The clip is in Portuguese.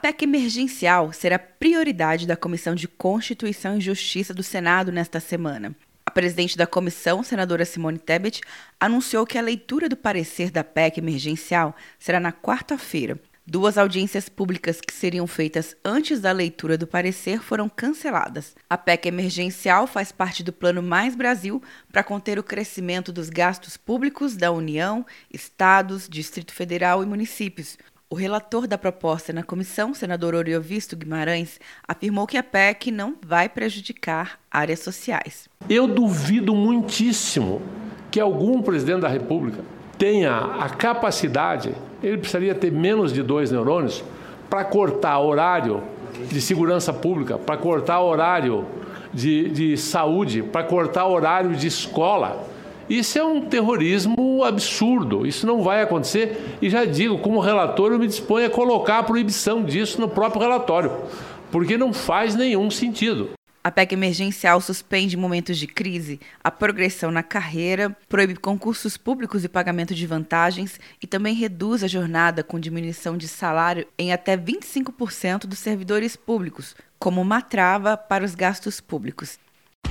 PEC emergencial será prioridade da Comissão de Constituição e Justiça do Senado nesta semana. A presidente da comissão, senadora Simone Tebet, anunciou que a leitura do parecer da PEC emergencial será na quarta-feira. Duas audiências públicas que seriam feitas antes da leitura do parecer foram canceladas. A PEC emergencial faz parte do Plano Mais Brasil para conter o crescimento dos gastos públicos da União, estados, Distrito Federal e municípios. O relator da proposta na comissão, senador Oriovisto Guimarães, afirmou que a PEC não vai prejudicar áreas sociais. Eu duvido muitíssimo que algum presidente da República tenha a capacidade, ele precisaria ter menos de dois neurônios, para cortar horário de segurança pública, para cortar horário de, de saúde, para cortar horário de escola isso é um terrorismo absurdo, isso não vai acontecer. E já digo, como relator, eu me disponho a colocar a proibição disso no próprio relatório, porque não faz nenhum sentido. A PEC emergencial suspende momentos de crise, a progressão na carreira, proíbe concursos públicos e pagamento de vantagens e também reduz a jornada com diminuição de salário em até 25% dos servidores públicos, como uma trava para os gastos públicos.